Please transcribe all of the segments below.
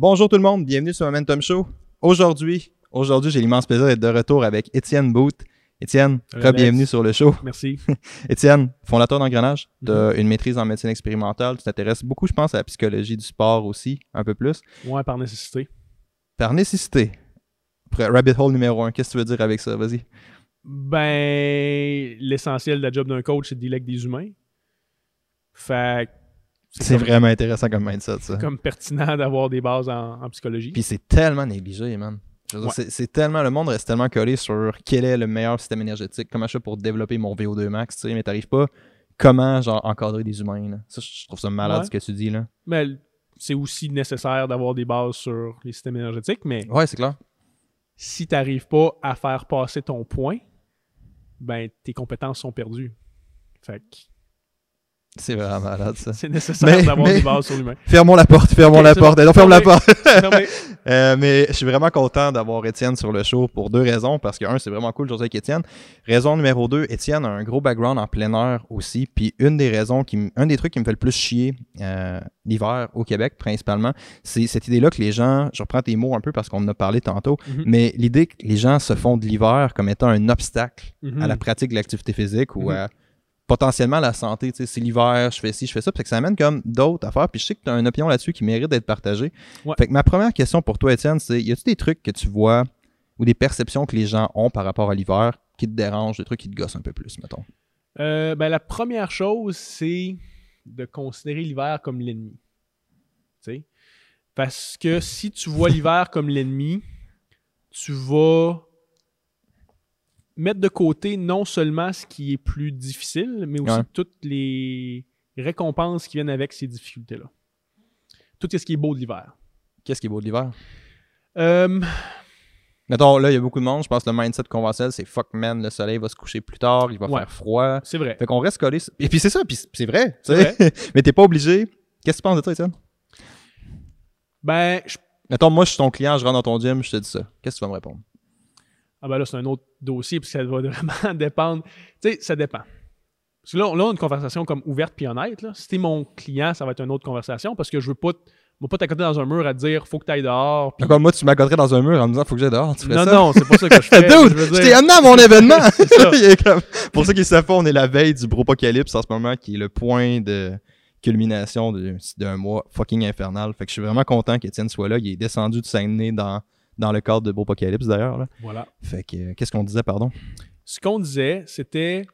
Bonjour tout le monde, bienvenue sur Momentum Show. Aujourd'hui, aujourd'hui, j'ai l'immense plaisir d'être de retour avec Étienne Booth. Étienne, bienvenue sur le show. Merci. Étienne, fondateur d'Engrenage, tu as une maîtrise en médecine expérimentale, tu t'intéresses beaucoup, je pense, à la psychologie du sport aussi, un peu plus. Ouais, par nécessité. Par nécessité. Rabbit hole numéro un, qu'est-ce que tu veux dire avec ça? Vas-y. Ben, l'essentiel de la job d'un coach, c'est de dealer avec des humains. Fait que C'est vraiment intéressant comme mindset, ça. comme pertinent d'avoir des bases en, en psychologie. Puis c'est tellement négligé, man. Ouais. c'est- tellement, le monde reste tellement collé sur quel est le meilleur système énergétique, comment je fais pour développer mon VO2 max, tu sais, mais t'arrives pas comment, genre, encadrer des humains, là. Ça, je trouve ça malade Ouais. ce que tu dis, là. Mais c'est aussi nécessaire d'avoir des bases sur les systèmes énergétiques, mais Ouais, c'est clair. si tu n'arrives pas à faire passer ton point, ben tes compétences sont perdues. Fait que C'est vraiment malade, ça. c'est nécessaire d'avoir des bases sur l'humain. Fermons la porte, fermons la porte. bon. Non, ferme la porte. Euh, mais je suis vraiment content d'avoir Étienne sur le show pour deux raisons. Parce que, un, c'est vraiment cool jaser avec Étienne. Raison numéro deux, Étienne a un gros background en plein air aussi. Puis une des raisons, qui, un des trucs qui me fait le plus chier euh, l'hiver au Québec, principalement, c'est cette idée-là que les gens, je reprends tes mots un peu parce qu'on en a parlé tantôt, Mhm. mais l'idée que les gens se font de l'hiver comme étant un obstacle Mhm. à la pratique de l'activité physique ou Mhm. à potentiellement la santé. Tu sais, c'est l'hiver, je fais ci, je fais ça. Puis que ça amène comme d'autres affaires. Puis je sais que tu as une opinion là-dessus qui mérite d'être partagée. Ouais. Fait que ma première question pour toi, Étienne, c'est y a-tu des trucs que tu vois ou des perceptions que les gens ont par rapport à l'hiver qui te dérangent, des trucs qui te gossent un peu plus, mettons? Euh, ben, la première chose, c'est de considérer l'hiver comme l'ennemi. Tu sais? Parce que si tu vois l'hiver comme l'ennemi, tu vas mettre de côté non seulement ce qui est plus difficile, mais aussi Ouais. toutes les récompenses qui viennent avec ces difficultés-là. Tout ce qui est beau de l'hiver. Qu'est-ce qui est beau de l'hiver? Euh, Mettons, là, il y a beaucoup de monde. Je pense que le mindset conventionnel, c'est fuck man, le soleil va se coucher plus tard, il va Ouais. faire froid. c'est vrai. Fait qu'on reste collé. Et puis c'est ça, puis c'est vrai. sais. Mais t'es pas obligé. Qu'est-ce que tu penses de ça, Étienne? Ben, je Mettons, moi, je suis ton client, je rentre dans ton gym, je te dis ça. Qu'est-ce que tu vas me répondre? Ah ben là, c'est un autre dossier, puis ça va vraiment dépendre. Tu sais, ça dépend. Parce que là, on- là, on a une conversation comme ouverte puis honnête. Là. Si t'es mon client, ça va être une autre conversation parce que je veux pas, veux pas t'accoter dans un mur à te dire faut que tu ailles dehors. Encore moi, tu m'accoterais dans un mur en me disant faut que j'aille dehors. Tu Non, ça? non, c'est pas ça que je fais. Dude, je je t'ai amené à mon événement! Ça. Comme- Pour ceux qui ne savent pas, on est la veille du Bropocalypse en ce moment, qui est le point de culmination de- d'un mois fucking infernal. Fait que je suis vraiment content qu'Étienne soit là. Il est descendu de Saguenay dans, dans le cadre de Bropocalypse d'ailleurs. là. Voilà. Fait que, euh, qu'est-ce qu'on disait, pardon? Ce qu'on disait, c'était.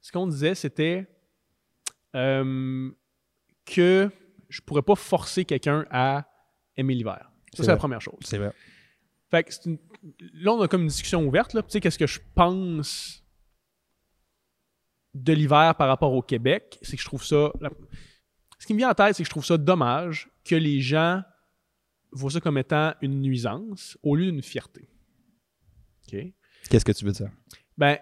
Ce qu'on disait, c'était euh, que je pourrais pas forcer quelqu'un à aimer l'hiver. Ça, c'est la première chose. C'est vrai. Fait que une- là, on a comme une discussion ouverte. là. Tu sais, qu'est-ce que je pense de l'hiver par rapport au Québec? C'est que je trouve ça. la- Ce qui me vient en tête, c'est que je trouve ça dommage que les gens voient ça comme étant une nuisance au lieu d'une fierté. OK? Qu'est-ce que tu veux dire? Ben,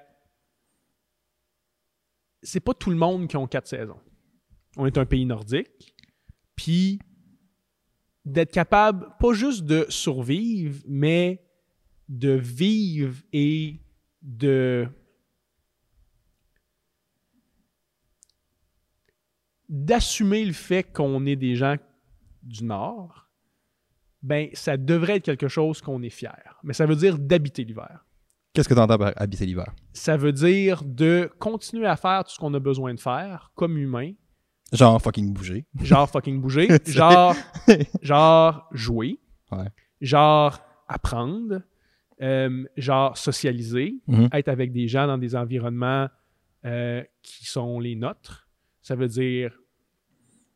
c'est pas tout le monde qui ont quatre saisons. On est un pays nordique. Puis, d'être capable, pas juste de survivre, mais de vivre et de. d'assumer le fait qu'on est des gens du Nord, ben, ça devrait être quelque chose qu'on est fier. Mais ça veut dire d'habiter l'hiver Qu'est-ce que tu entends par habiter l'hiver? ça veut dire de continuer à faire tout ce qu'on a besoin de faire comme humain, Genre fucking bouger. genre fucking bouger, genre, genre jouer, Ouais. genre apprendre, euh, genre socialiser, Mhm. être avec des gens dans des environnements euh, qui sont les nôtres. Ça veut dire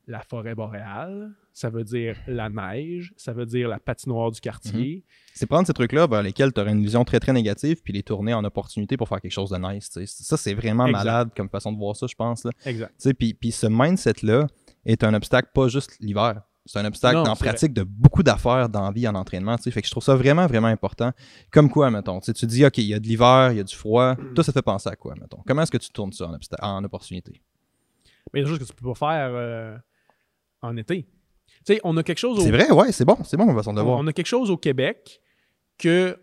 la forêt boréale, ça veut dire la neige, ça veut dire la patinoire du quartier. C'est prendre ces trucs-là vers lesquels tu aurais une vision très très négative puis les tourner en opportunité pour faire quelque chose de nice. Ça, c'est vraiment Exact. malade comme façon de voir ça, je pense. Là. Exact. Puis, puis ce mindset-là est un obstacle pas juste l'hiver. C'est un obstacle Non, en pratique de beaucoup d'affaires dans la vie, en entraînement. Fait que je trouve ça vraiment, vraiment important. Comme quoi, mettons? Tu dis, OK, il y a de l'hiver, il y a du froid. Toi, ça te fait penser à quoi, mettons? Comment est-ce que tu tournes ça en, en opportunité? Mais il y a des choses que tu peux pas faire euh, en été. Tu sais, on a quelque chose au C'est vrai, ouais, c'est bon. C'est bon, ma façon de on, voir. on a quelque chose au Québec que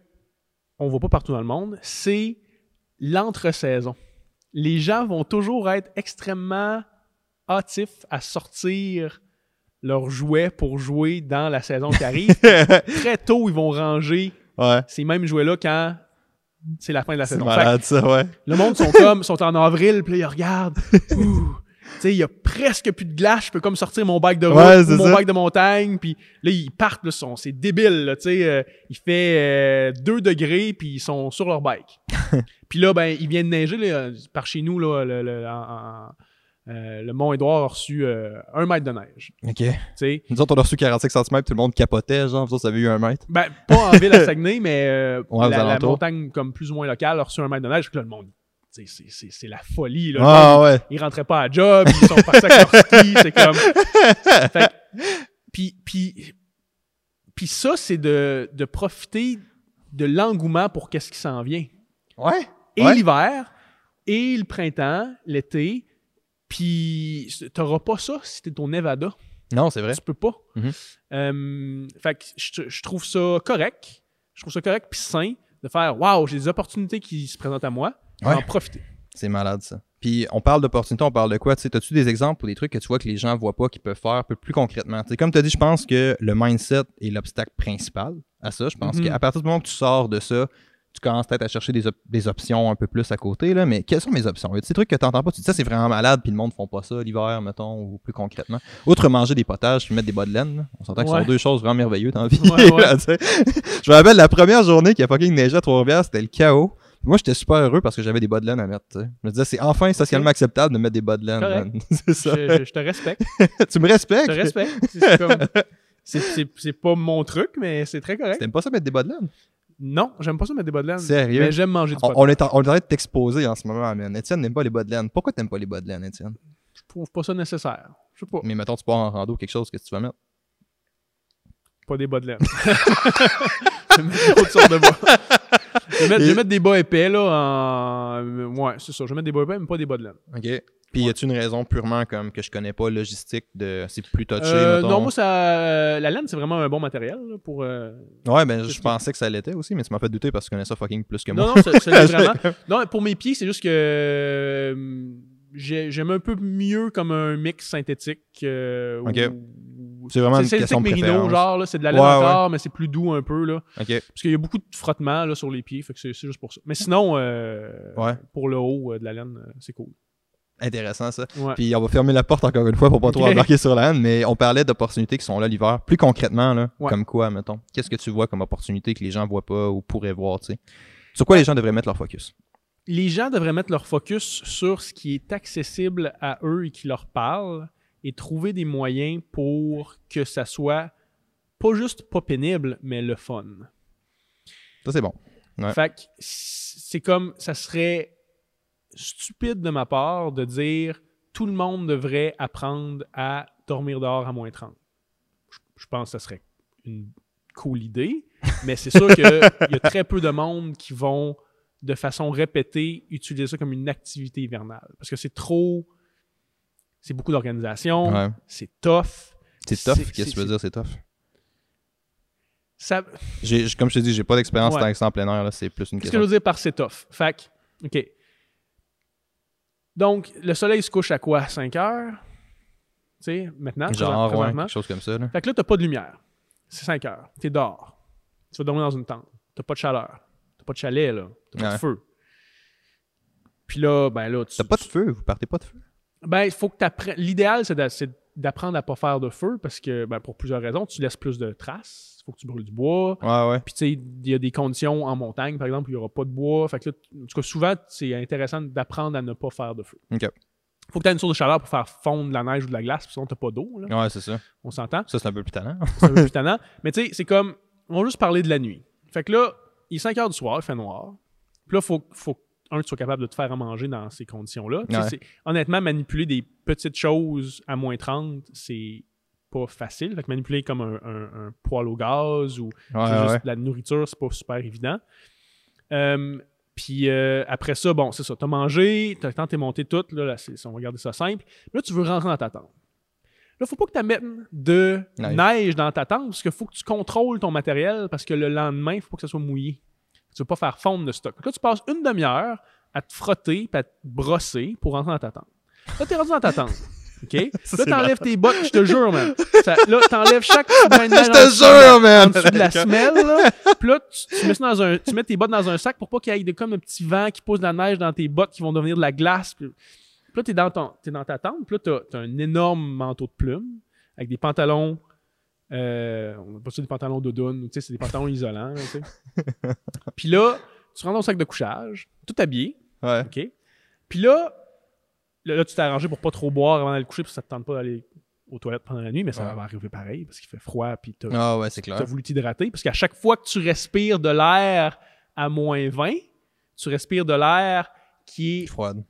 on voit pas partout dans le monde, c'est l'entre-saison. Les gens vont toujours être extrêmement hâtifs à sortir leurs jouets pour jouer dans la saison qui arrive. Très tôt, ils vont ranger ouais. ces mêmes jouets-là quand c'est la fin de la saison. Malade, ça, ouais. le monde sont comme, sont en avril, puis ils regardent. Ouh. Sais, il y a presque plus de glace, je peux comme sortir mon bike de route Ouais, ou c'est mon ça. de montagne, puis là, ils partent, là, sont- c'est débile, tu sais, euh, il fait 2 degrés, puis ils sont sur leur bike. puis là, ben, il vient de neiger, là, par chez nous, là, le, le- en- euh, le Mont-Édouard a reçu euh, un mètre de neige, OK. tu sais. Nous autres, on a reçu 45 cm, tout le monde capotait, genre, vous autres, ça avait eu un mètre. Ben, pas en ville à Saguenay, mais euh, Ouais, la, la montagne comme plus ou moins locale a reçu un mètre de neige, puis là, le monde, c'est- la folie, là. Ah, ouais. ils rentraient pas à job, ils sont leur ski, c'est comme... Fait puis, puis, puis ça, c'est de, de profiter de l'engouement pour qu'est-ce qui s'en vient. Ouais. Et Ouais. l'hiver, et le printemps, l'été, puis t'auras pas ça si t'es au Nevada. Non, c'est vrai. Tu peux pas. Mhm. Euh, fait que je, je trouve ça correct. Je trouve ça correct puis sain de faire Waouh, j'ai des opportunités qui se présentent à moi. Ouais. en profiter. C'est malade, ça. Puis, on parle d'opportunités, on parle de quoi? Tu sais, as-tu des exemples ou des trucs que tu vois que les gens voient pas, qu'ils peuvent faire un peu plus concrètement? Comme tu as dit, je pense que le mindset est l'obstacle principal à ça. Je pense Mhm. qu'à partir du moment que tu sors de ça, tu commences peut-être à chercher des, op- des options un peu plus à côté, là. Mais quelles sont mes options? Y a des trucs que tu n'entends pas? Tu dis ça, c'est vraiment malade, puis le monde ne font pas ça l'hiver, mettons, ou plus concrètement. Outre manger des potages, puis mettre des bas de laine, là. on s'entend que ce sont deux choses vraiment merveilleuses dans la vie. Ouais, ouais. là, tu sais. je me rappelle la première journée qu'il y a fucking neigé à Trois-Rivières, c'était le chaos. Moi, j'étais super heureux parce que j'avais des bas de laine à mettre. Je me disais, c'est enfin socialement acceptable de mettre des bas de laine. Correct. man. c'est ça. Je, je- je te respecte. tu me Je respectes? te respecte. C'est comme- c'est- C'est c'est pas mon truc, mais c'est très correct. T'aimes pas ça mettre des bas de laine? Non, j'aime pas ça mettre des bas de laine. Sérieux? Mais j'aime manger du On, on est en, on train de t'exposer en ce moment, man. Étienne n'aime pas les bas de laine. Pourquoi t'aimes pas les bas de laine, Étienne? Je trouve pas ça nécessaire. Je sais pas. Mais mettons, tu pars en rando, quelque chose que tu vas mettre? Pas des bas de laine. je mettre d'autres sortes de bas. Je vais, mettre, je vais mettre des bas épais, là, en... Ouais, c'est ça. Je vais mettre des bas épais, mais pas des bas de laine. OK. Puis y a-tu une raison purement comme que je connais pas, logistique, de c'est plus touché, Euh, non, moi, ça... euh, la laine, c'est vraiment un bon matériel, là, pour... euh, Ouais, ben je pensais que ça l'était aussi, mais tu m'as fait douter parce que je connais ça fucking plus que Non, moi. non, ça, ça vraiment. Non, pour mes pieds, c'est juste que euh, j'ai- j'aime un peu mieux comme un mix synthétique. euh, Ok. C'est vraiment une c'est question de mérino, préférence. genre, là, c'est de la laine Ouais, encore, mais c'est plus doux un peu, là. OK. Parce qu'il y a beaucoup de frottement là, sur les pieds, fait que c'est c'est juste pour ça. Mais sinon, euh, Ouais. pour le haut euh, de la laine, euh, c'est cool. Intéressant, ça. Ouais. Puis on va fermer la porte encore une fois pour pas trop Ok. embarquer sur la haine, mais on parlait d'opportunités qui sont là l'hiver. Plus concrètement, là, Ouais. comme quoi, mettons? Qu'est-ce que tu vois comme opportunité que les gens voient pas ou pourraient voir, tu sais? Sur quoi les gens devraient mettre leur focus? Les gens devraient mettre leur focus sur ce qui est accessible à eux et qui leur parle et trouver des moyens pour que ça soit pas juste pas pénible, mais le fun. Ça, c'est bon. Ouais. Fait que c'est comme ça serait stupide de ma part de dire tout le monde devrait apprendre à dormir dehors à moins 30. Je, je pense que ça serait une cool idée, mais c'est sûr qu'il y a très peu de monde qui vont de façon répétée utiliser ça comme une activité hivernale parce que c'est trop c'est beaucoup d'organisation, Ouais. c'est tough. C'est tough. Qu'est-ce que tu veux dire, c'est tough? Ça, comme je te dis, j'ai pas d'expérience Ouais. tant que ça en plein air, là, c'est plus une Qu'est-ce que je veux dire par c'est tough? Fait que, OK. Donc, le soleil se couche à quoi? 5 heures? Tu sais, maintenant, Genre, ouais, quelque chose comme ça. Là. Fait que là, t'as pas de lumière. C'est 5 heures. T'es dehors. Tu vas dormir dans une tente. T'as pas de chaleur. T'as pas de chalet, là. T'as pas de feu. Puis là, ben là, tu... T'as pas de feu, vous partez pas de feu? Ben, il faut que t'apprennes... L'idéal, c'est d'a- c'est d'apprendre à pas faire de feu parce que, ben, pour plusieurs raisons, tu laisses plus de traces. Il faut que tu brûles du bois. Ouais, ouais. Puis, tu sais, il y a des conditions en montagne, par exemple, où il n'y aura pas de bois. Fait que là, en tout cas, souvent, c'est intéressant d'apprendre à ne pas faire de feu. Ok. faut que tu aies une source de chaleur pour faire fondre de la neige ou de la glace, puis sinon, tu pas d'eau. Ouais, c'est ça. On s'entend? Ça, c'est un peu plus talent. C'est un peu plus tannant. Mais tu sais, c'est comme. On va juste parler de la nuit. Fait que là, il est 5 heures du soir, il fait noir. Puis là, faut, faut un, tu sois capable de te faire à manger dans ces conditions-là. Ouais. Honnêtement, manipuler des petites choses à moins 30, c'est pas facile. Fait que manipuler comme un, un- un poêle au gaz ou Ouais, juste de la nourriture, c'est pas super évident. Euh, puis euh, après ça, bon, c'est ça. T'as mangé, t'as temps, t'es monté tout. Là, on va garder ça simple. Là, tu veux rentrer dans ta tente. Là, faut pas que tu mettes de Neige. neige. dans ta tente parce qu'il faut que tu contrôles ton matériel parce que le lendemain, il faut pas que ça soit mouillé. Tu veux pas faire fondre de stock. Donc là, tu passes une demi-heure à te frotter puis à te brosser pour rentrer dans ta tente. Là, t'es rendu dans ta tente. OK? là, t'enlèves tes bottes, je te jure, man. Ça- là, t'enlèves chaque de Je te de jure, man. En dessous de la semelle, là. Puis là, tu, tu mets ça dans un, tu mets tes bottes dans un sac pour pas qu'il y ait des, comme un petit vent qui pose de la neige dans tes bottes qui vont devenir de la glace. Puis, puis là, t'es dans, ton, t'es dans ta tente. Puis là, t'as, t'as un énorme manteau de plumes avec des pantalons. Euh, on n'a pas ça des pantalons doudoune, tu sais, c'est des pantalons isolants. là, tu. Puis là, tu rentres dans ton sac de couchage, tout habillé. Ouais. OK? Puis là, là, là, tu t'es arrangé pour pas trop boire avant d'aller coucher, parce que ça te tente pas d'aller aux toilettes pendant la nuit, mais ça Ouais. va arriver pareil, parce qu'il fait froid, puis ouais, c'est t'as clair. voulu t'hydrater. Parce qu'à chaque fois que tu respires de l'air à moins 20, tu respires de l'air qui est Froide.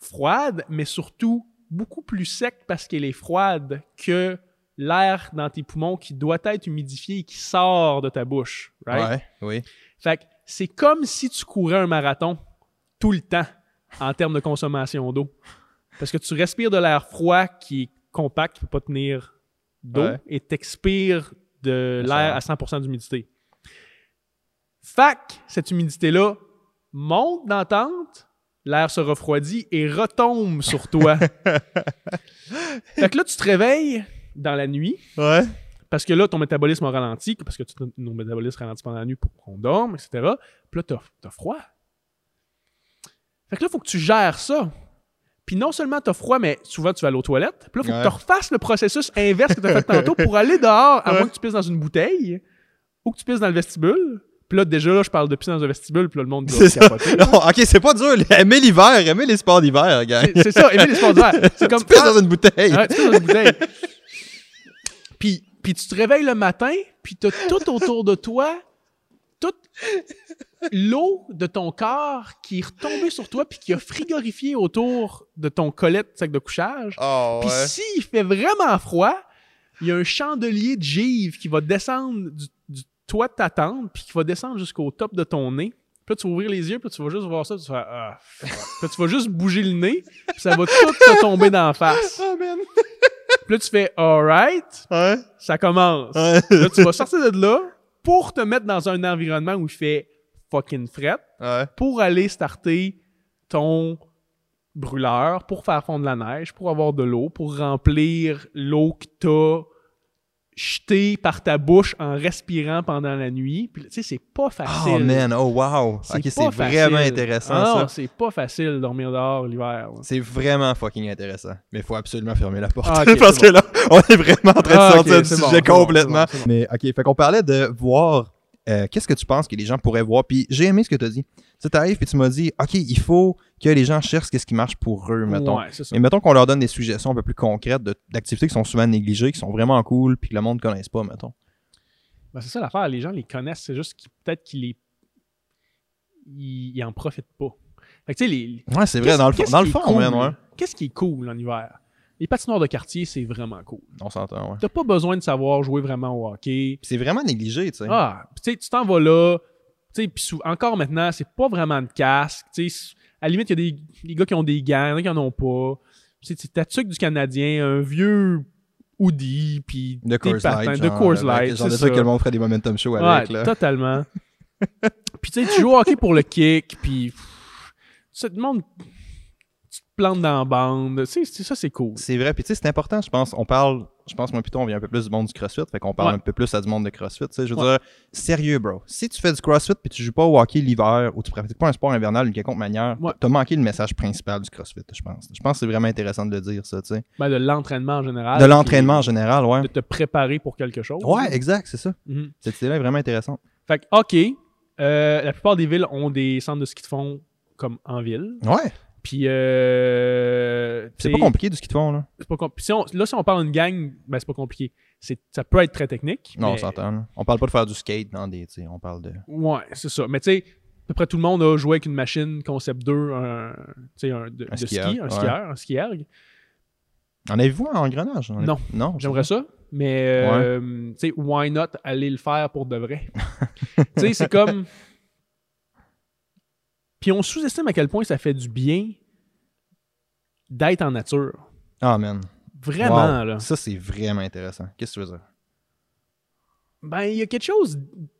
froide, mais surtout beaucoup plus sec parce qu'elle est froide que l'air dans tes poumons qui doit être humidifié et qui sort de ta bouche. right? Ouais, oui. Fait que c'est comme si tu courais un marathon tout le temps en termes de consommation d'eau. Parce que tu respires de l'air froid qui est compact, qui ne peut pas tenir d'eau, Ouais. et t'expires de l'air à 100% d'humidité. Fac, cette humidité-là monte dans la tente, l'air se refroidit et retombe sur toi. fait que là, tu te réveilles dans la nuit, Ouais. parce que là, ton métabolisme a ralenti, parce que nos métabolismes ralentissent pendant la nuit pour qu'on dorme, etc. Puis là, t'as, t'as froid. Fait que là, il faut que tu gères ça. Puis non seulement t'as froid, mais souvent tu vas aller aux toilettes. Puis là, il faut Ouais. que tu refasses le processus inverse que tu as fait tantôt pour aller dehors, à Ouais. moins que tu pisses dans une bouteille ou que tu pisses dans le vestibule. Puis là, déjà, là, je parle de pisser dans un vestibule, puis là, le monde doit capoter. Non, ok, c'est pas dur. Aimer l'hiver, aimer les sports d'hiver, gars. C'est, c'est ça, aimer les sports d'hiver. C'est comme Tu pisses dans une bouteille. Ouais, tu pisses dans une bouteille. puis, puis tu te réveilles le matin, puis t'as tout autour de toi, toute l'eau de ton corps qui est retombée sur toi, puis qui a frigorifié autour de ton collet de sac de couchage. Oh, Puis s'il fait vraiment froid, il y a un chandelier de givre qui va descendre du, du toit de ta tente, puis qui va descendre jusqu'au top de ton nez. Puis là, tu vas ouvrir les yeux, puis tu vas juste voir ça, puis tu vas Ah. Puis tu vas juste bouger le nez, puis ça va tout te tomber dans la face. Oh, man. Puis là, tu fais Alright, Ouais. ça commence. Ouais. Là, tu vas sortir de là pour te mettre dans un environnement où il fait fucking fret, Ouais. pour aller starter ton brûleur, pour faire fondre la neige, pour avoir de l'eau, pour remplir l'eau que t'as jetée par ta bouche en respirant pendant la nuit. Puis, tu sais, c'est pas facile. Oh, man. Oh, wow. C'est vraiment intéressant, Ah non, ça. c'est pas facile de dormir dehors l'hiver. C'est vraiment fucking intéressant. Mais il faut absolument fermer la porte. Ah, Parce que là, on est vraiment en train de Ah, sortir du sujet bon, complètement. bon, Mais ok, fait qu'on parlait de voir. Euh, Qu'est-ce que tu penses que les gens pourraient voir? Puis j'ai aimé ce que tu as dit. Tu arrives et tu m'as dit, OK, il faut que les gens cherchent ce qui marche pour eux, mettons. Ouais. Et mettons qu'on leur donne des suggestions un peu plus concrètes d'activités qui sont souvent négligées, qui sont vraiment cool, puis que le monde ne connaisse pas, mettons. Ben, c'est ça l'affaire, les gens les connaissent, c'est juste qu'ils peut-être qu'ils les. Ils, ils en profitent pas. Fait que tu sais, les. Ouais, c'est vrai, dans le dans le fond. Qu'est-ce qui est cool en hiver? Les patinoires de quartier, c'est vraiment cool. On s'entend, ouais. T'as pas besoin de savoir jouer vraiment au hockey. C'est vraiment négligé, tu sais. Ah, tu t'en vas là. Tu sais, puis sou- encore maintenant, c'est pas vraiment de casque. Tu sais, à la limite, il y a des, gars qui ont des gants, il y en a qui en ont pas. Tu sais, c'est ta tuque du Canadien, un vieux hoodie, puis de Coors Light. de Coors Light, Genre de truc que le monde ferait des momentum show avec, ouais, là. totalement. puis tu sais, tu joues au hockey pour le kick, puis ça te monde, tu te plantes dans la bande. C'est- ça, c'est cool. C'est vrai, puis tu sais, c'est important, je pense. On parle, je pense, moi, plutôt, on vient un peu plus du monde du CrossFit, fait qu'on parle Ouais. un peu plus à du monde de CrossFit. Tu sais, je veux Ouais. dire, sérieux, bro. Si tu fais du CrossFit puis tu joues pas au hockey l'hiver ou tu pratiques pas un sport invernal d'une quelconque manière, Ouais. t'as manqué le message principal du CrossFit, je pense. Je pense que c'est vraiment intéressant de le dire, ça, tu sais. Ben, de l'entraînement en général. De l'entraînement en général, ouais. De te préparer pour quelque chose. Ouais, exact, c'est ça. Mhm. Cette idée-là est vraiment intéressante. Fait que, OK, euh, la plupart des villes ont des centres de ski de fond comme en ville. Ouais. Puis, euh, C'est pas compliqué de ce qu'ils te font, là. c'est pas si on- là, si on parle d'une gang, ben, c'est pas compliqué. C'est, ça peut être très technique. Non, on s'entend. On parle pas de faire du skate dans des. On parle de. Ouais, c'est ça. Mais tu sais, à peu près tout le monde a joué avec une machine Concept 2, un, de, Un de skieur, ski, un ouais. skieur, un skierg. En avez-vous un engrenage? Non. Non. J'aimerais ça? Mais, euh, tu sais, why not aller le faire pour de vrai? tu sais, c'est comme. Puis on sous-estime à quel point ça fait du bien d'être en nature. Ah, man. Vraiment, Wow. là. Ça, c'est vraiment intéressant. Qu'est-ce que tu veux dire? Ben, il y a quelque chose.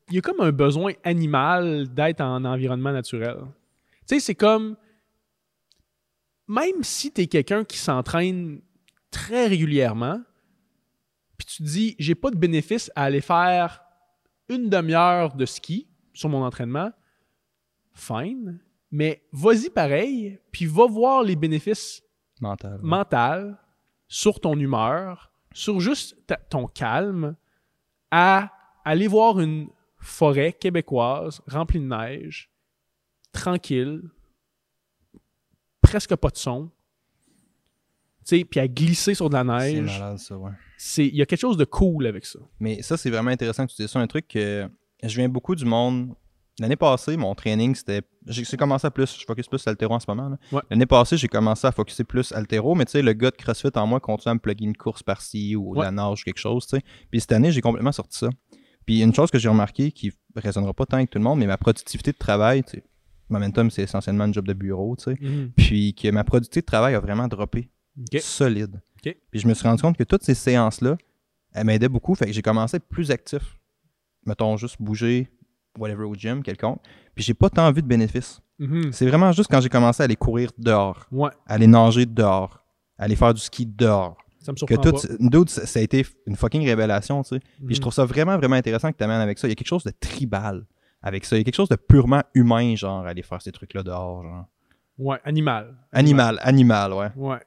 Il y a comme un besoin animal d'être en environnement naturel. Tu sais, c'est comme. Même si t'es quelqu'un qui s'entraîne très régulièrement, puis tu te dis, j'ai pas de bénéfice à aller faire une demi-heure de ski sur mon entraînement, fine, mais vas-y pareil, puis va voir les bénéfices Mental. mentaux sur ton humeur, sur juste ta- ton calme, à aller voir une forêt québécoise remplie de neige, tranquille, presque pas de son, puis à glisser sur de la c'est neige. malade, ça, ouais. C'est, il y a quelque chose de cool avec ça. Mais ça, c'est vraiment intéressant que tu dises ça. Un truc que je viens beaucoup du monde. L'année passée, mon training, c'était. J'ai commencé à plus. Je focus plus sur l'altéro en ce moment. Ouais. L'année passée, j'ai commencé à focuser plus altéro, mais tu sais, le gars de CrossFit en moi continue à me plugger une course par-ci ou de Ouais. la nage, quelque chose, tu sais. Puis cette année, j'ai complètement sorti ça. Puis une chose que j'ai remarqué qui résonnera pas tant avec tout le monde, mais ma productivité de travail, tu sais, Momentum, c'est essentiellement un job de bureau, tu sais. Puis que ma productivité de travail a vraiment droppé. Solide. Puis je me suis rendu compte que toutes ces séances-là, elles m'aidaient beaucoup. Fait que j'ai commencé à être plus actif. Mettons, juste bouger, whatever, au gym, quelconque. Puis j'ai pas tant vu de bénéfices. Mhm. C'est vraiment juste quand j'ai commencé à aller courir dehors, Ouais, à aller nager dehors, à aller faire du ski dehors. ça me Que tout, dude, ça ça a été une fucking révélation, tu sais. Puis Mhm. je trouve ça vraiment, vraiment intéressant que tu amènes avec ça. Il y a quelque chose de tribal avec ça. Il y a quelque chose de purement humain, genre, aller faire ces trucs-là dehors, genre. Ouais, animal. Animal, animal, ouais. Ouais.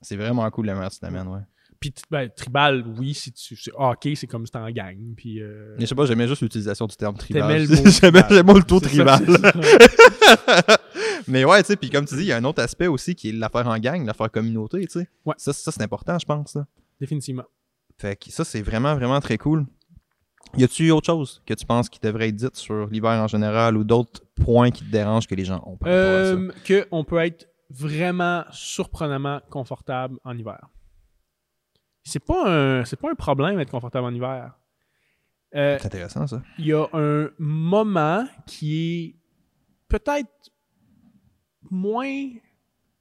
C'est vraiment cool la manière que tu t'amènes, ouais. Puis, ben, tribal, oui, si tu. C'est hockey, c'est comme si t'es en gang. Puis. euh, Mais je sais pas, j'aimais juste l'utilisation du terme tribal. T'aimais le mot J'aimais le taux tribal. Mais ouais, tu sais, puis comme tu dis, il y a un autre aspect aussi qui est l'affaire en gang, l'affaire communauté, tu sais. Ouais. Ça, ça c'est important, je pense. Définitivement. Fait que ça, c'est vraiment, vraiment très cool. Y a-tu autre chose que tu penses qui devrait être dite sur l'hiver en général ou d'autres points qui te dérangent que les gens ont par? Euh, que on peut être vraiment surprenamment confortable en hiver. C'est pas un, c'est pas un problème d'être confortable en hiver. Euh, C'est intéressant, ça. il y a un moment qui est peut-être moins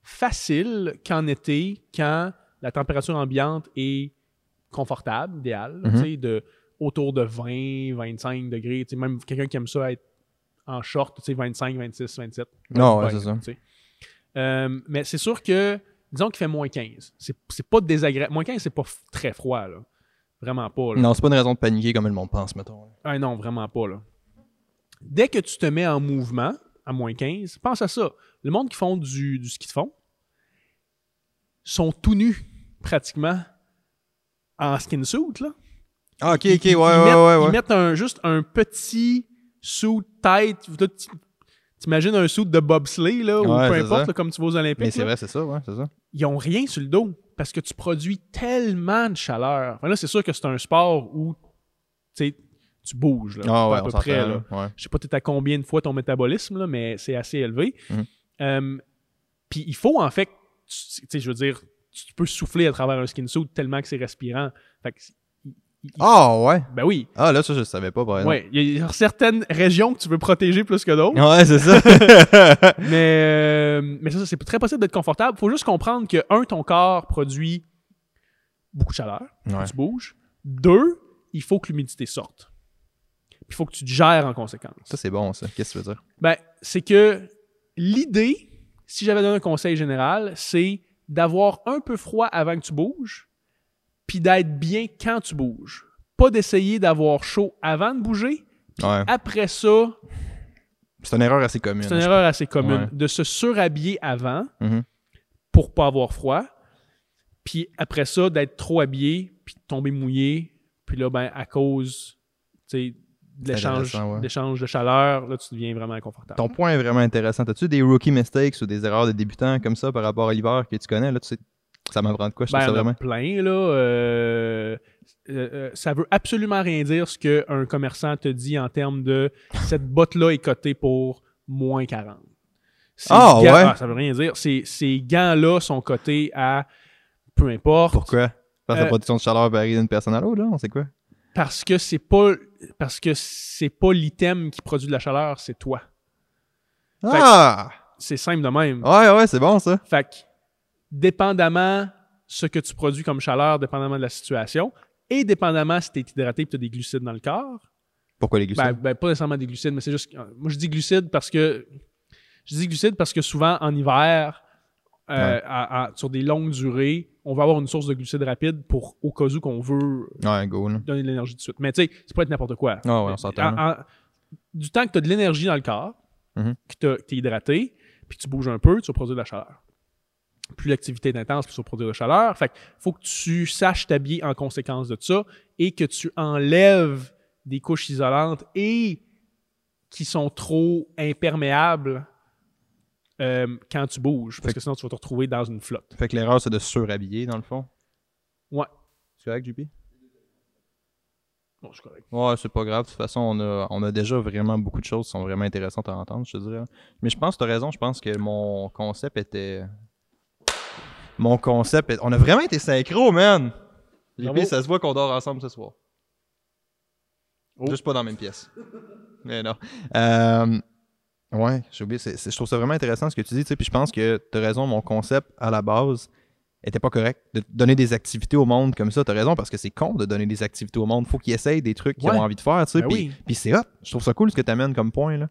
facile qu'en été, quand la température ambiante est confortable, idéale, Mhm. de autour de 20, 25 degrés. Même quelqu'un qui aime ça être en short, tu sais, 25, 26, 27. Non, ouais, c'est ça. Euh, mais c'est sûr que, disons qu'il fait moins 15. C'est c'est pas désagréable. Moins 15, c'est pas très froid, là. Vraiment pas. Là. Non, c'est pas une raison de paniquer comme le monde pense, mettons. Ah non, vraiment pas. Là. Dès que tu te mets en mouvement, à moins 15, pense à ça. Le monde qui font du, du ski de fond sont tout nus, pratiquement, en skin suit. Là. Ah, ok, ok, ils- ouais, ils ouais, mettent, ouais, Ils mettent un, juste un petit suit tête. T'imagines un suit de bobsleigh, là, ou Ouais, peu importe, là, comme tu vas aux Olympiques. Mais c'est vrai, c'est ça, ouais, c'est ça. ils ont rien sur le dos parce que tu produis tellement de chaleur. Enfin, là, c'est sûr que c'est un sport où tu bouges là, Ah ouais, à peu près. Là. Ouais. Je sais pas à combien de fois ton métabolisme, là, mais c'est assez élevé. Mhm. Euh, Puis il faut en fait, je veux dire, tu peux souffler à travers un skin suit tellement que c'est respirant. Fait que, Ah, ouais. ben oui. Ah, là, ça, je savais pas, par exemple. Ouais, il y a certaines régions que tu veux protéger plus que d'autres. Ouais, c'est ça. Mais, euh, mais ça, c'est très possible d'être confortable. faut juste comprendre que, un, ton corps produit beaucoup de chaleur, Ouais. tu bouges. Deux, il faut que l'humidité sorte. Puis il faut que tu te gères en conséquence. Ça, c'est bon, ça. Qu'est-ce que tu veux dire? Ben, c'est que l'idée, si j'avais donné un conseil général, c'est d'avoir un peu froid avant que tu bouges, puis d'être bien quand tu bouges. Pas d'essayer d'avoir chaud avant de bouger. Ouais. Après ça, C'est une erreur assez commune. c'est une erreur assez commune Ouais. de se surhabiller avant Mhm. pour pas avoir froid. Puis après ça, d'être trop habillé, puis de tomber mouillé. Puis là, ben, à cause de l'échange ouais. de chaleur, là, tu deviens vraiment inconfortable. Ton point est vraiment intéressant. As-tu des rookie mistakes ou des erreurs de débutants comme ça par rapport à l'hiver que tu connais? Là, tu sais, ça m'apprend de quoi? Je Ben, trouve ça vraiment? plein, là. euh, euh, euh, ça veut absolument rien dire ce qu'un commerçant te dit en termes de cette botte-là est cotée pour moins 40. Ces Ah, gants- ouais? ah, ça veut rien dire. Ces, ces gants-là sont cotés à peu importe. Pourquoi? Parce que Euh, la production de chaleur varie d'une personne à l'autre, là? On sait quoi? Parce que c'est pas parce que c'est pas l'item qui produit de la chaleur, c'est toi. Ah! C'est simple de même. Ouais, ouais, c'est bon, ça. Fait que, dépendamment ce que tu produis comme chaleur, dépendamment de la situation, et dépendamment si tu es hydraté et tu as des glucides dans le corps, Pourquoi les glucides? ben, ben, pas nécessairement des glucides, mais c'est juste. Moi, je dis glucides parce que. Je dis glucides parce que souvent, en hiver, euh, à- à- sur des longues durées, on va avoir une source de glucides rapide pour au cas où qu'on veut Ouais, donner de l'énergie tout de suite. Mais tu sais, c'est pas être n'importe quoi. Ah ouais, on s'entend, En- en- du temps que tu as de l'énergie dans le corps, Mhm. que tu es hydraté, puis que tu bouges un peu, tu vas produire de la chaleur. Plus l'activité est intense, plus tu vas produire de la chaleur. Fait faut que tu saches t'habiller en conséquence de ça et que tu enlèves des couches isolantes et qui sont trop imperméables euh, quand tu bouges. Parce que sinon, tu vas te retrouver dans une flotte. Fait que l'erreur, c'est de surhabiller, dans le fond? Ouais. C'est correct, JP? Bon, c'est correct. Ouais, c'est pas grave. De toute façon, on a, on a déjà vraiment beaucoup de choses qui sont vraiment intéressantes à entendre, je te dirais. Mais je pense que tu as raison. Je pense que mon concept était. Mon concept. On a vraiment été synchro, man! Ça se voit qu'on dort ensemble ce soir. Oh. Juste pas dans la même pièce. Mais non. Euh, ouais, j'ai oublié. je trouve ça vraiment intéressant ce que tu dis. tu sais, Puis je pense que tu as raison. Mon concept, à la base, était pas correct. De donner des activités au monde comme ça, tu as raison, parce que c'est con de donner des activités au monde. Faut qu'ils essayent des trucs qu'ils Ouais. ont envie de faire. tu sais, Ben puis oui. puis c'est hot. Je trouve ça cool ce que tu amènes comme point. Là.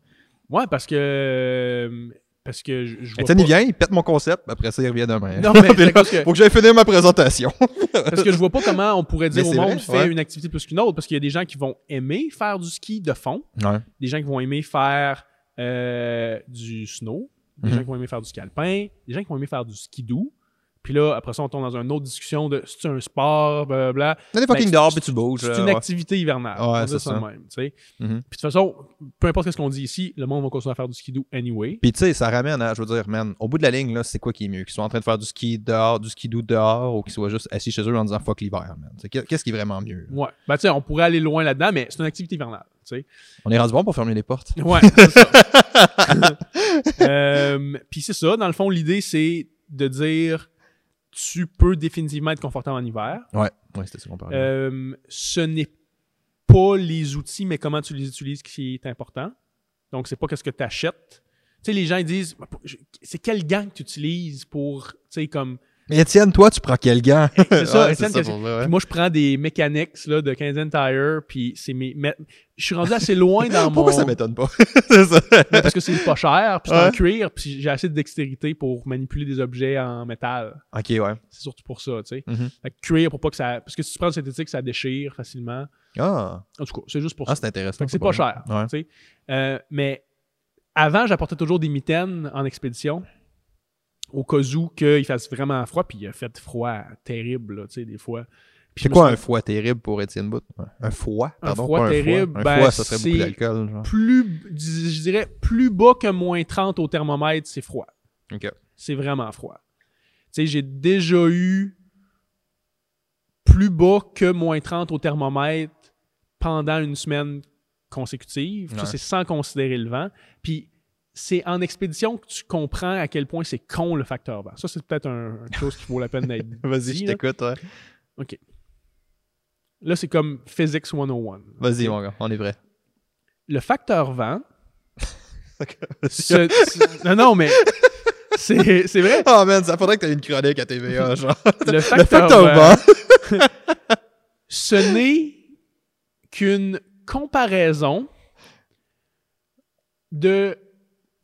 Ouais, parce que. Euh, Parce que je, je Étienne, pas- il vient, il pète mon concept. Après ça, il revient demain. Non, mais là, que- Faut que j'aille finir ma présentation. Parce que je vois pas comment on pourrait dire au monde vrai, fais ouais. une activité plus qu'une autre parce qu'il y a des gens qui vont aimer faire du ski de fond, Ouais. des gens qui vont aimer faire euh, du snow, des Mhm. gens qui vont aimer faire du ski alpin, des gens qui vont aimer faire du ski doux. Puis là, après ça, on tombe dans une autre discussion de c'est un sport, blablabla. T'as des fucking Ben, dehors, c'est- puis tu bouges. C'est une ouais. activité hivernale. Ouais, on ça ça. même. tu sais. Mhm. Puis de toute façon, peu importe ce qu'on dit ici, le monde va continuer à faire du ski doux anyway. Puis tu sais, ça ramène à, je veux dire, man, au bout de la ligne, là, c'est quoi qui est mieux? Qu'ils soient en train de faire du ski dehors, du ski doux dehors, ou qu'ils soient juste assis chez eux en disant fuck l'hiver, man. Qu'est-ce qui est vraiment mieux? Ouais. Ben, tu sais, on pourrait aller loin là-dedans, mais c'est une activité hivernale. tu sais. On est rendu bon pour fermer les portes. Ouais, c'est ça. Euh, Puis c'est ça, dans le fond, l'idée, c'est de dire tu peux définitivement être confortable en hiver. Ouais, ouais, c'était ça qu'on parlait. Euh, ce n'est pas les outils, mais comment tu les utilises qui est important. Donc, c'est pas qu'est-ce que tu achètes. Tu sais, les gens ils disent c'est quel gant que tu utilises pour, tu sais, comme. Mais Étienne, toi, tu prends quel gant? C'est ça, Ouais, Étienne, ça pour ouais. Moi, je prends des Mechanics là, de Canadian Tire, puis c'est mes. je suis rendu assez loin dans mon. Pourquoi ça m'étonne pas? c'est ça. Mais parce que c'est pas cher, puis c'est en cuir, puis j'ai assez de dextérité pour manipuler des objets en métal. Ok, ouais. C'est surtout pour ça, tu sais. Mhm. Fait que cuir pour pas que ça. Parce que si tu prends le synthétique, ça déchire facilement. Ah, En tout cas, c'est juste pour ah ça. c'est intéressant. C'est pas cher. Ouais. tu sais. Euh, mais avant, j'apportais toujours des mitaines en expédition. Au cas où qu'il fasse vraiment froid, puis il a fait froid terrible, là, tu sais, des fois. C'est quoi un foie terrible pour Étienne Bout? Un Pardon, froid pas un terrible, Foie. Un ben, foie, ça serait c'est- beaucoup d'alcool. plus, je dirais, plus bas que moins 30 au thermomètre, c'est froid. Ok. C'est vraiment froid. Tu sais, j'ai déjà eu plus bas que moins 30 au thermomètre pendant une semaine consécutive. Ça, Ouais. c'est sans considérer le vent. Puis c'est en expédition que tu comprends à quel point c'est con le facteur vent. Ça, c'est peut-être un, une chose qui vaut la peine d'être Vas-y, je t'écoute. ouais. Là, c'est comme Physics 101. Vas-y, mon gars, on est vrai. Le facteur vent... ce- ce- non, non, mais c'est c'est vrai. Oh man, ça faudrait que t'aies une chronique à TVA, genre. Le Le facteur, facteur vent, vent. ce n'est qu'une comparaison de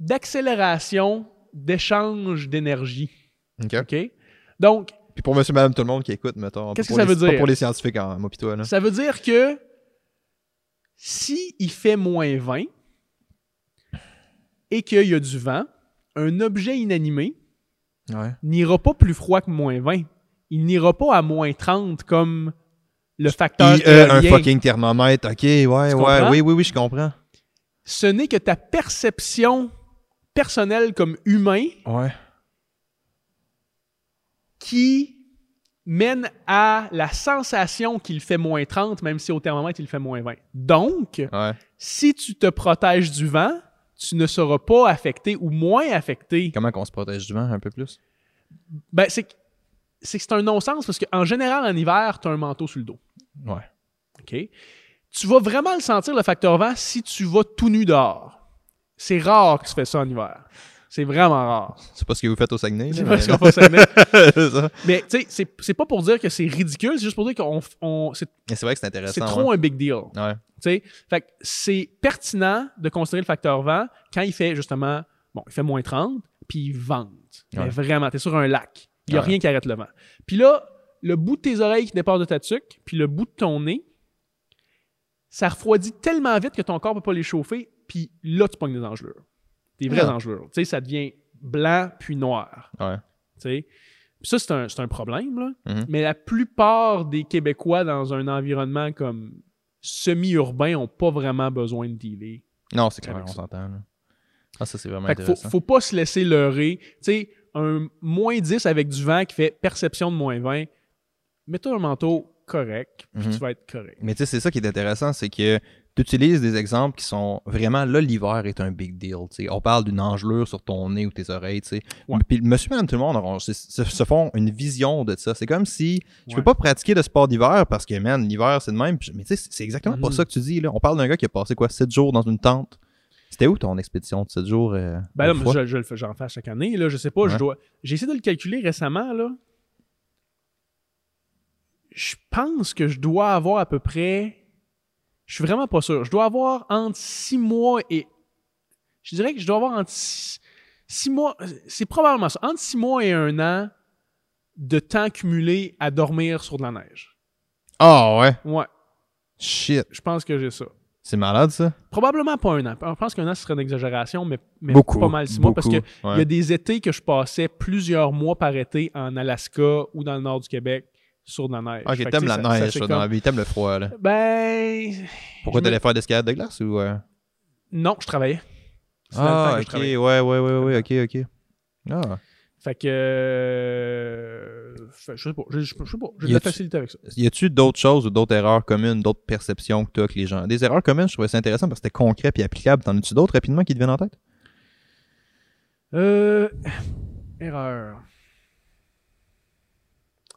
d'accélération d'échange d'énergie. Ok. OK? Donc, Puis pour monsieur, madame, tout le monde qui écoute, mettons. Qu'est-ce que ça veut les- Pas dire? pour les scientifiques, en moi pis toi, là. ça veut dire que si il fait moins 20 et qu'il y a du vent, un objet inanimé Ouais. n'ira pas plus froid que moins 20. Il n'ira pas à moins 30 comme le facteur euh, un fucking thermomètre. Ok, ouais, ouais. Oui, oui, oui, je comprends. Ce n'est que ta perception personnelle comme humain Ouais. qui mène à la sensation qu'il fait moins 30, même si au thermomètre, il fait moins 20. Donc, Ouais. si tu te protèges du vent, tu ne seras pas affecté ou moins affecté. Comment qu'on se protège du vent un peu plus? Ben, c'est que c'est que c'est un non-sens parce qu'en général, en hiver, tu as un manteau sur le dos. Ouais. OK? Tu vas vraiment le sentir, le facteur vent, si tu vas tout nu dehors. C'est rare que tu fais ça en hiver. C'est vraiment rare. C'est pas ce que vous faites au Saguenay. C'est pas ce qu'on fait au Saguenay. Mais tu sais, c'est- pas pour dire que c'est ridicule, c'est juste pour dire qu'on on- c'est Mais c'est vrai que c'est intéressant. c'est trop ouais. un big deal. Ouais. Tu sais, fait que c'est pertinent de considérer le facteur vent quand il fait justement, bon, il fait moins 30, puis il vente. Mais vraiment, t'es sur un lac. Il n'y a Ouais. rien qui arrête le vent. Puis là, le bout de tes oreilles qui dépasse de ta tuque, puis le bout de ton nez, ça refroidit tellement vite que ton corps ne peut pas les chauffer, puis là, tu pognes des engelures. Des vraies Ah. engelures. Tu sais, ça devient blanc puis noir. Ouais. tu sais. Ça, c'est un, un problème, là. Mhm. Mais la plupart des Québécois dans un environnement comme semi-urbain n'ont pas vraiment besoin de dealer. Non, c'est clair, on s'entend. Ah, ça, c'est vraiment Fait faut pas se laisser leurrer. Tu sais, un moins 10 avec du vent qui fait perception de moins 20, mets-toi un manteau correct, puis Mhm. tu vas être correct. Mais tu sais, c'est ça qui est intéressant, c'est que tu utilises des exemples qui sont vraiment là, l'hiver est un big deal. tu sais. On parle d'une engelure sur ton nez ou tes oreilles. tu sais. Ouais. Puis monsieur, madame, tout le monde auront- se, se- font une vision de ça. C'est comme si je peux Ouais. pas pratiquer de sport d'hiver parce que, man, l'hiver, c'est de même. Mais tu sais, c'est exactement pas Mhm. ça que tu dis. Là. On parle d'un gars qui a passé quoi, 7 jours dans une tente. C'était où ton expédition de 7 jours? euh, Ben là, je, je le fais, j'en fais à chaque année. Là, je sais pas, je dois. J'ai essayé de le calculer récemment. Là. Je pense que je dois avoir à peu près. Je suis vraiment pas sûr. Je dois avoir entre 6 mois et. Je dirais que je dois avoir entre 6 mois. C'est probablement ça. Entre 6 mois et un an de temps cumulé à dormir sur de la neige. Ah ouais? Ouais, Shit. je pense que j'ai ça. C'est malade, ça? Probablement pas un an. Je pense qu'un an, ce serait une exagération, mais, mais Beaucoup. pas mal six mois. Parce que beaucoup, il ouais. y a des étés que je passais plusieurs mois par été en Alaska ou dans le nord du Québec sur de la neige. Ok, Fait que, t'aimes la ça- neige, ça, comme- dans la vie. T'aimes le froid, là. Ben. Pourquoi me- t'allais faire d'escalade de glace ou. euh? Non, je travaillais. Ah, ok, ouais, ouais, ouais, ouais, ok, ok. Ah. Fait que. euh, fait- je sais pas. Je, je- je sais pas. J'ai de la facilité avec ça. Y a-tu d'autres choses ou d'autres erreurs communes, d'autres perceptions que tu as que les gens? Des erreurs communes, je trouvais ça intéressant parce que c'était concret puis applicable. T'en as-tu d'autres rapidement qui te viennent en tête? Euh. Erreur.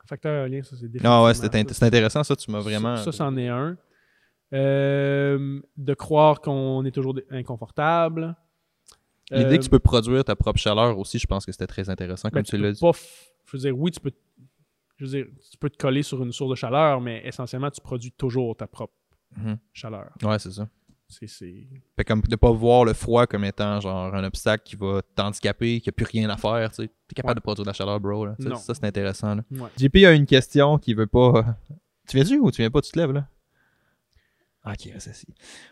Facteur lien, ça c'est définitivement. Ah ouais, int- c'était intéressant, ça, tu m'as vraiment. Ça, c'en est un. Euh, de croire qu'on est toujours inconfortable. L'idée Euh, que tu peux produire ta propre chaleur aussi, je pense que c'était très intéressant, comme ben, tu l'as dit. pas je veux dire, oui, tu peux, je veux dire, tu peux te coller sur une source de chaleur, mais essentiellement, tu produis toujours ta propre Mhm. chaleur. Ouais, c'est ça. C'est, c'est... Fait comme de pas voir le froid comme étant genre un obstacle qui va t'handicaper, qu'il n'y a plus rien à faire, tu sais. T'es capable Ouais. de produire de la chaleur, bro. Là. Ça, c'est intéressant. Là. Ouais. JP a une question qui veut pas. Tu viens-tu ou tu viens pas, tu te lèves là? Ok, reste assis.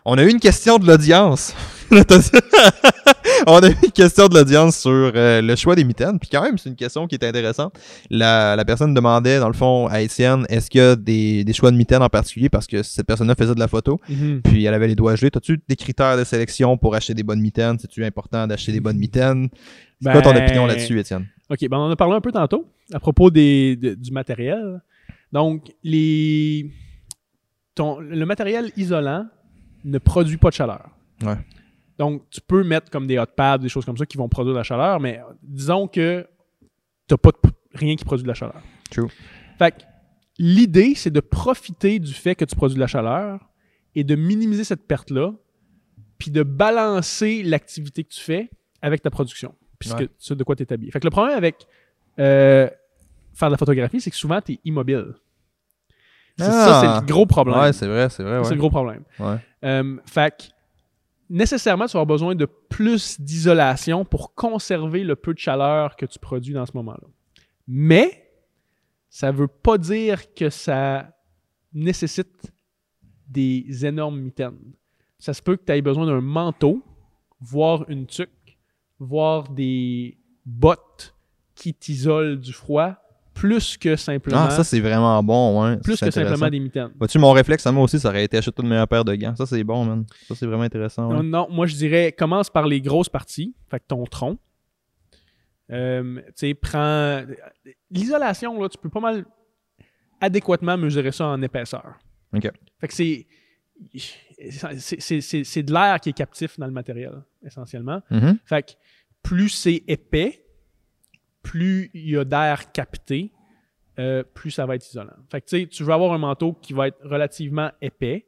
On a eu une question de l'audience. On a eu une question de l'audience sur euh, le choix des mitaines. Puis quand même, c'est une question qui est intéressante. La, la personne demandait, dans le fond, à Étienne, est-ce qu'il y a des, des choix de mitaines en particulier parce que cette personne-là faisait de la photo. Puis elle avait les doigts gelés. As-tu des critères de sélection pour acheter des bonnes mitaines? C'est-tu important d'acheter des bonnes mitaines? C'est quoi ton opinion là-dessus, Étienne? OK, ben on en a parlé un peu tantôt à propos des, de- du matériel. Donc, les, ton, le matériel isolant ne produit pas de chaleur. Ouais. Donc, tu peux mettre comme des hot pads, des choses comme ça qui vont produire de la chaleur, mais disons que tu n'as pas de p- rien qui produit de la chaleur. True. Fait que l'idée, c'est de profiter du fait que tu produis de la chaleur et de minimiser cette perte-là, puis de balancer l'activité que tu fais avec ta production, puisque Ouais. ce de quoi tu es habillé. Fait que le problème avec euh, faire de la photographie, c'est que souvent, tu es immobile. C'est ça, c'est le gros problème. Ah! Ouais, c'est vrai, c'est vrai. C'est le gros problème. Ouais. Euh, fait que, nécessairement, tu vas avoir besoin de plus d'isolation pour conserver le peu de chaleur que tu produis dans ce moment-là. Mais, ça veut pas dire que ça nécessite des énormes mitaines. Ça se peut que tu aies besoin d'un manteau, voire une tuque, voire des bottes qui t'isolent du froid, plus que simplement, Ah, ça, c'est vraiment bon, ouais. plus que simplement des mitaines. Vois-tu, mon réflexe à moi aussi, ça aurait été acheter une meilleure paire de gants. Ça, c'est bon, man. Ça, c'est vraiment intéressant. ouais. Non, non, moi je dirais commence par les grosses parties, fait que ton tronc. Euh, tu sais, prends. L'isolation, là, tu peux pas mal adéquatement mesurer ça en épaisseur. Ok. Fait que c'est. c'est- de l'air qui est captif dans le matériel, essentiellement. Mhm. Fait que plus c'est épais, plus il y a d'air capté, euh, plus ça va être isolant. Fait que tu sais, tu veux avoir un manteau qui va être relativement épais,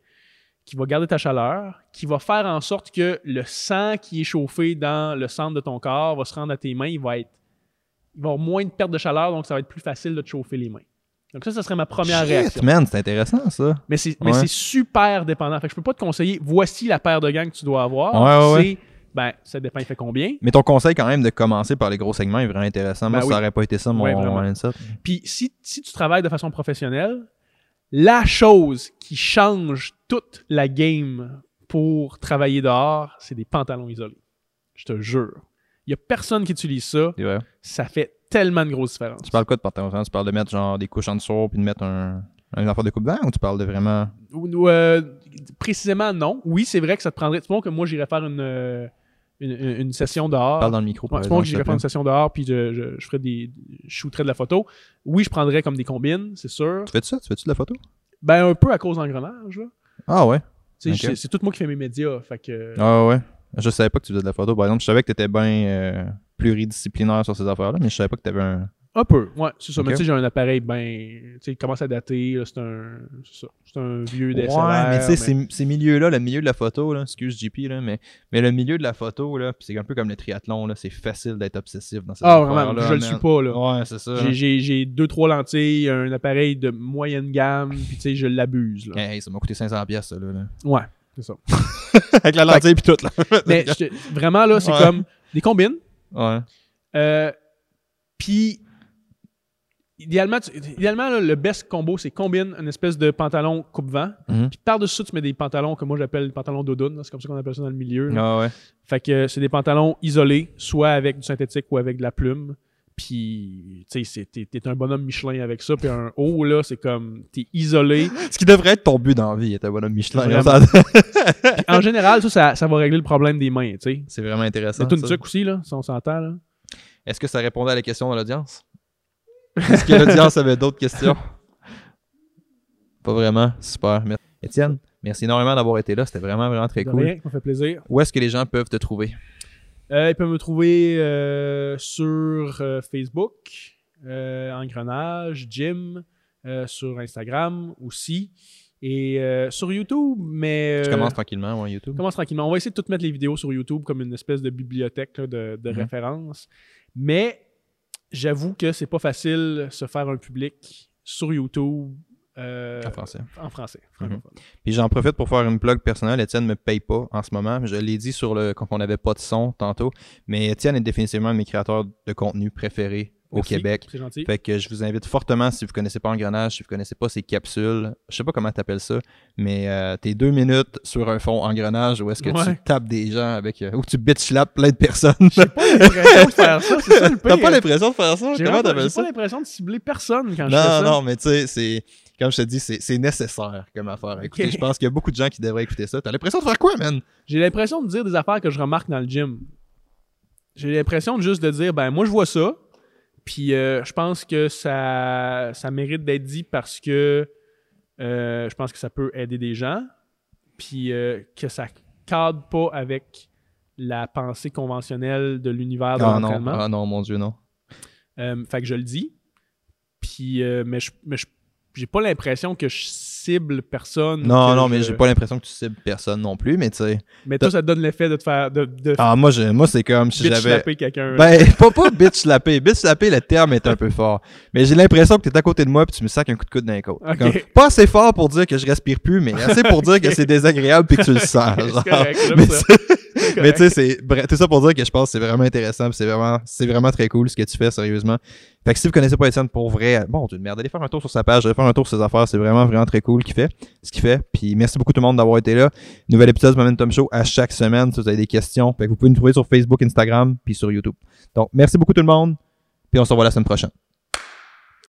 qui va garder ta chaleur, qui va faire en sorte que le sang qui est chauffé dans le centre de ton corps va se rendre à tes mains, il va être il va y avoir moins de perte de chaleur, donc ça va être plus facile de te chauffer les mains. Donc ça, ça serait ma première Shit, réaction. man, c'est intéressant, ça. Mais c'est Ouais. super dépendant. Fait que je peux pas te conseiller, voici la paire de gants que tu dois avoir. Ouais, ouais, c'est Ben, ça dépend, il fait combien. Mais ton conseil, quand même, de commencer par les gros segments est vraiment intéressant. Moi, Ben ça n'aurait pas été ça, mon, mon mindset. Puis si, si tu travailles de façon professionnelle, la chose qui change toute la game pour travailler dehors, c'est des pantalons isolés. Je te jure. Il y a personne qui utilise ça. Ça fait tellement de grosses différences. Tu parles quoi de pantalon? Tu parles de mettre genre des couches en dessous puis de mettre un, un affaire de coupe vent ou tu parles de vraiment? Euh, précisément, non. Oui, c'est vrai que ça te prendrait. Tu vois que moi, j'irais faire une, euh, une, session dehors. Parle dans le micro. par Ouais, c'est exemple, te faire une session dehors, puis je, je, je ferais des. Je shooterais de la photo. Oui, je prendrais comme des combines, c'est sûr. Tu fais-tu ça? Tu fais-tu de la photo? Ben, un peu à cause d'engrenage. Ah ouais. C'est tout moi qui fais mes médias. Fait que. Ah ouais. Je savais pas que tu faisais de la photo. Par exemple, je savais que tu étais bien euh, pluridisciplinaire sur ces affaires-là, mais je savais pas que tu avais un. Un peu, ouais, c'est ça. Mais tu sais, j'ai un appareil ben. Tu sais, il commence à dater. C'est un. C'est un vieux DSLR. Ouais, mais tu sais, mais- ces, ces milieux-là, le milieu de la photo, là, excuse JP, là, mais, mais le milieu de la photo, là, c'est un peu comme le triathlon, là, c'est facile d'être obsessif dans cette Ah, vraiment, je le suis pas, là. Ouais, c'est ça. J'ai- deux, trois lentilles, un appareil de moyenne gamme, puis tu sais, je l'abuse. là. Hey, ça m'a coûté 500 pièces ça, là. là. Ouais, c'est ça. Avec la lentille puis tout, là. Mais vraiment, là, c'est Ouais. comme des combines. Ouais. Euh, puis, idéalement, tu- idéalement là, le best combo, c'est combine une espèce de pantalon coupe-vent. Mhm. Puis par-dessus ça, tu mets des pantalons que moi j'appelle pantalons doudoune. là, C'est comme ça qu'on appelle ça dans le milieu. Ah ouais. Fait que c'est des pantalons isolés, soit avec du synthétique ou avec de la plume. Puis, tu sais, t'es un bonhomme Michelin avec ça. Puis un haut, là, c'est comme, t'es isolé. Ce qui devrait être ton but dans la vie, être un bonhomme Michelin. Vraiment. En général, ça, ça, ça va régler le problème des mains, tu sais. C'est vraiment intéressant. C'est une tuque aussi, là, si on s'entend, là. Est-ce que ça répondait à la question de l'audience? Est-ce que l'audience avait d'autres questions? Pas vraiment. Super. Merci. Étienne, merci énormément d'avoir été là. C'était vraiment, vraiment très De cool. rien, ça me fait plaisir. Où est-ce que les gens peuvent te trouver? Euh, ils peuvent me trouver euh, sur euh, Facebook, euh, Engrenage, Jim, euh, sur Instagram aussi, et euh, sur YouTube, mais... Tu euh, commences tranquillement ouais, YouTube. commence tranquillement. On va essayer de tout mettre les vidéos sur YouTube comme une espèce de bibliothèque là, de, de Mhm. références. Mais j'avoue que c'est pas facile se faire un public sur YouTube euh, En français. en français. Mhm. Puis j'en profite pour faire une plug personnelle. Étienne me paye pas en ce moment. Je l'ai dit sur le quand on n'avait pas de son tantôt. Mais Étienne est définitivement un de mes créateurs de contenu préférés au Merci, Québec. C'est gentil. Fait que je vous invite fortement, si vous connaissez pas Engrenage, si vous connaissez pas ces capsules, je sais pas comment t'appelles ça, mais euh, t'es deux minutes sur un fond Engrenage où est-ce que Ouais. tu tapes des gens avec, euh, où tu bitch slap plein de personnes. J'ai pas l'impression de faire ça, c'est ça le T'as pire. pas l'impression de faire ça? J'ai Comment t'appelles j'ai ça? pas l'impression de cibler personne quand je fais ça. Non, non, mais tu sais, c'est, comme je te dis, c'est, nécessaire comme affaire. Écoutez, je pense qu'il y a beaucoup de gens qui devraient écouter ça. T'as l'impression de faire quoi, man? J'ai l'impression de dire des affaires que je remarque dans le gym. J'ai l'impression juste de dire, ben moi je vois ça, puis euh, je pense que ça, ça mérite d'être dit parce que euh, je pense que ça peut aider des gens, puis euh, que ça cadre pas avec la pensée conventionnelle de l'univers de Ah non, l'entraînement. ah non, mon Dieu, non. Fait que je le dis. Puis, euh, mais je, j'ai pas l'impression que je cible personne. Non, non, je- mais j'ai pas l'impression que tu cibles personne non plus, mais tu sais. Mais toi, ça te donne l'effet de te faire. de, de Ah, moi, je, moi c'est comme si bitch j'avais. slapper quelqu'un. Ben, pas, pas bitch slapper. Bitch slapper, le terme est un peu fort. Mais j'ai l'impression que t'es à côté de moi puis tu me sacs un coup de coude dans les côtes. Ok. Comme, pas assez fort pour dire que je respire plus, mais assez pour dire que c'est désagréable puis que tu le sens. C'est genre. correct, j'aime mais ça. Mais tu sais, c'est tout ça pour dire que je pense que c'est vraiment intéressant c'est vraiment, vraiment très cool ce que tu fais, sérieusement. Fait que si vous connaissez pas Étienne pour vrai, bon, de merde, allez faire un tour sur sa page, allez faire un tour sur ses affaires, c'est vraiment, vraiment très cool ce qu'il fait, ce qu'il fait. Puis merci beaucoup tout le monde d'avoir été là. Nouvel épisode Momentum Show à chaque semaine. Si vous avez des questions, fait que vous pouvez nous trouver sur Facebook, Instagram, puis sur YouTube. Donc, merci beaucoup tout le monde, puis on se revoit la semaine prochaine.